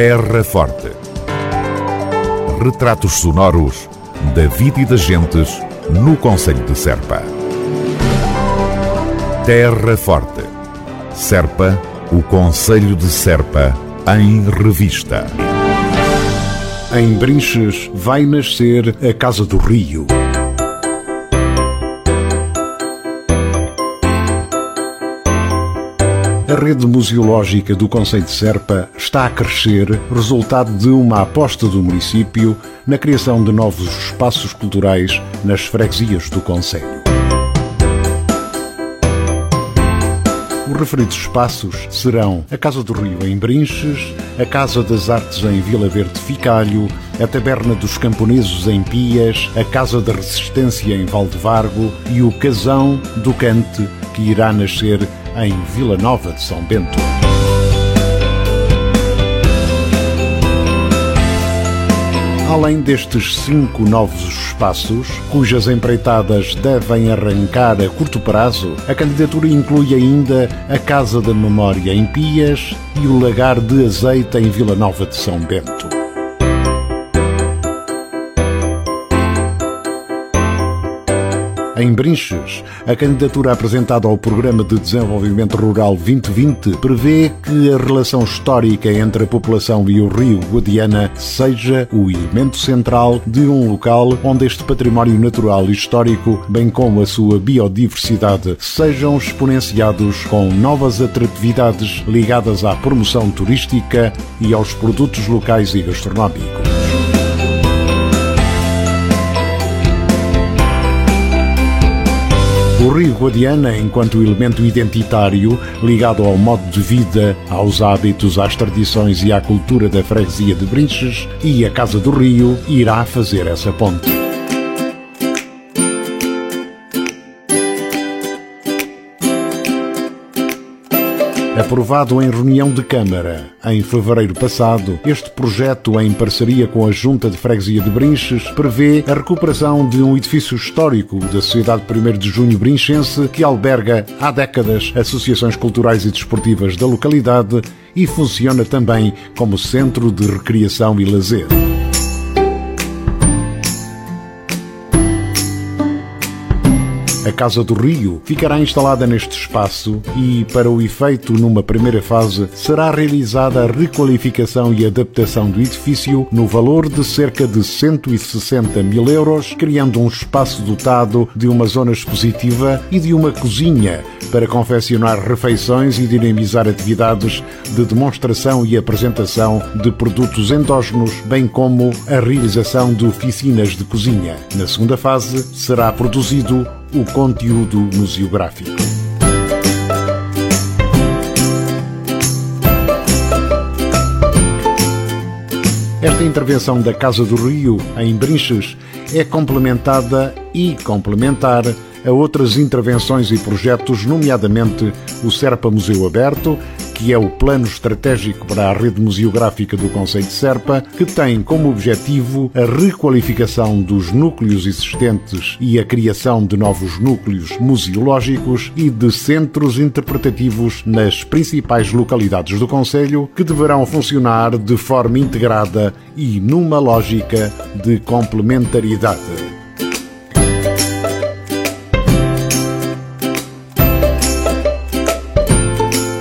Terra Forte. Retratos sonoros da vida e das gentes no Conselho de Serpa. Terra Forte. Serpa, o Conselho de Serpa, em revista. Em Brinches vai nascer a Casa do Rio. A rede museológica do Conselho de Serpa está a crescer, resultado de uma aposta do município na criação de novos espaços culturais nas freguesias do Conselho. Os referidos espaços serão a Casa do Rio em Brinches, a Casa das Artes em Vila Verde Ficalho, a Taberna dos Camponeses em Pias, a Casa da Resistência em Valdevargo e o Casão do Cante, que irá nascer em Vila Nova de São Bento. Além destes cinco novos espaços, cujas empreitadas devem arrancar a curto prazo, a candidatura inclui ainda a Casa da Memória em Pias e o Lagar de Azeite em Vila Nova de São Bento. Em Brinches, a candidatura apresentada ao Programa de Desenvolvimento Rural 2020 prevê que a relação histórica entre a população e o rio Guadiana seja o elemento central de um local onde este património natural e histórico, bem como a sua biodiversidade, sejam exponenciados com novas atratividades ligadas à promoção turística e aos produtos locais e gastronómicos. O Rio Guadiana, enquanto elemento identitário ligado ao modo de vida, aos hábitos, às tradições e à cultura da freguesia de Brinches e a Casa do Rio, irá fazer essa ponte. Aprovado em reunião de Câmara em fevereiro passado, este projeto, em parceria com a Junta de Freguesia de Brinches, prevê a recuperação de um edifício histórico da Sociedade 1 de Junho Brinchense que alberga há décadas associações culturais e desportivas da localidade e funciona também como centro de recreação e lazer. A Casa do Rio ficará instalada neste espaço e, para o efeito, numa primeira fase, será realizada a requalificação e adaptação do edifício no valor de cerca de 160 mil euros, criando um espaço dotado de uma zona expositiva e de uma cozinha para confeccionar refeições e dinamizar atividades de demonstração e apresentação de produtos endógenos, bem como a realização de oficinas de cozinha. Na segunda fase, será produzido o conteúdo museográfico. Esta intervenção da Casa do Rio, em Brinches, é complementada e complementar a outras intervenções e projetos, nomeadamente o Serpa Museu Aberto, que é o plano estratégico para a rede museográfica do Conselho de Serpa, que tem como objetivo a requalificação dos núcleos existentes e a criação de novos núcleos museológicos e de centros interpretativos nas principais localidades do Conselho, que deverão funcionar de forma integrada e numa lógica de complementaridade.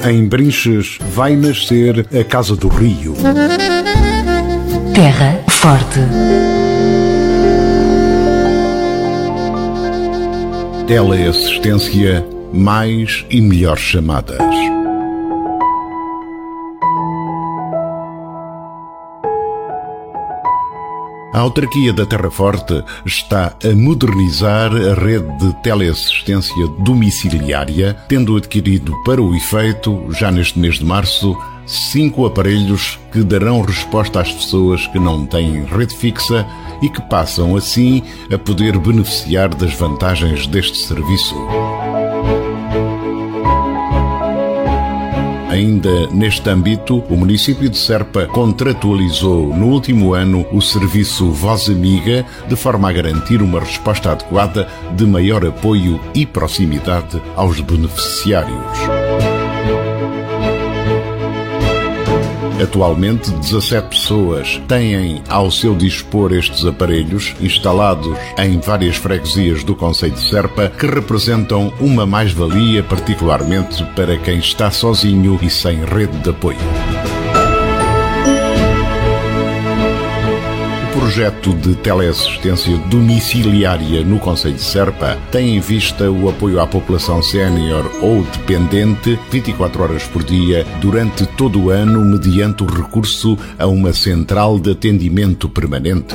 Em Brinches vai nascer a Casa do Rio. Terra Forte. Teleassistência mais e melhores chamadas. A autarquia da Terra Forte está a modernizar a rede de teleassistência domiciliária, tendo adquirido para o efeito, já neste mês de março, cinco aparelhos que darão resposta às pessoas que não têm rede fixa e que passam assim a poder beneficiar das vantagens deste serviço. Ainda neste âmbito, o município de Serpa contratualizou no último ano o serviço Voz Amiga, de forma a garantir uma resposta adequada de maior apoio e proximidade aos beneficiários. Atualmente, 17 pessoas têm ao seu dispor estes aparelhos, instalados em várias freguesias do Conselho de Serpa, que representam uma mais-valia, particularmente para quem está sozinho e sem rede de apoio. Projeto de teleassistência domiciliária no Conselho de Serpa tem em vista o apoio à população sénior ou dependente 24 horas por dia durante todo o ano mediante o recurso a uma central de atendimento permanente.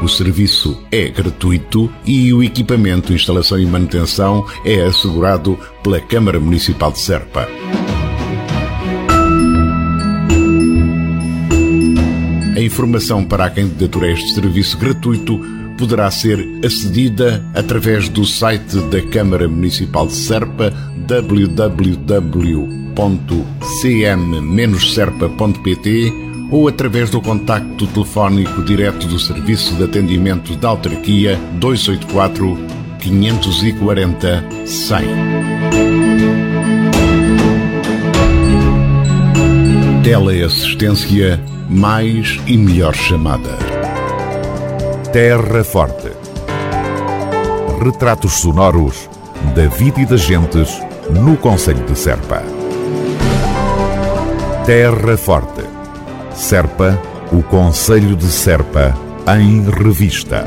O serviço é gratuito e o equipamento, instalação e manutenção é assegurado pela Câmara Municipal de Serpa. Informação para a candidatura a este serviço gratuito poderá ser acedida através do site da Câmara Municipal de Serpa www.cm-serpa.pt ou através do contacto telefónico direto do Serviço de Atendimento da Autarquia 284 540 100. Teleassistência mais e melhor chamada. Terra Forte. Retratos sonoros da vida e das gentes no Conselho de Serpa. Terra Forte. Serpa, o Conselho de Serpa, em revista.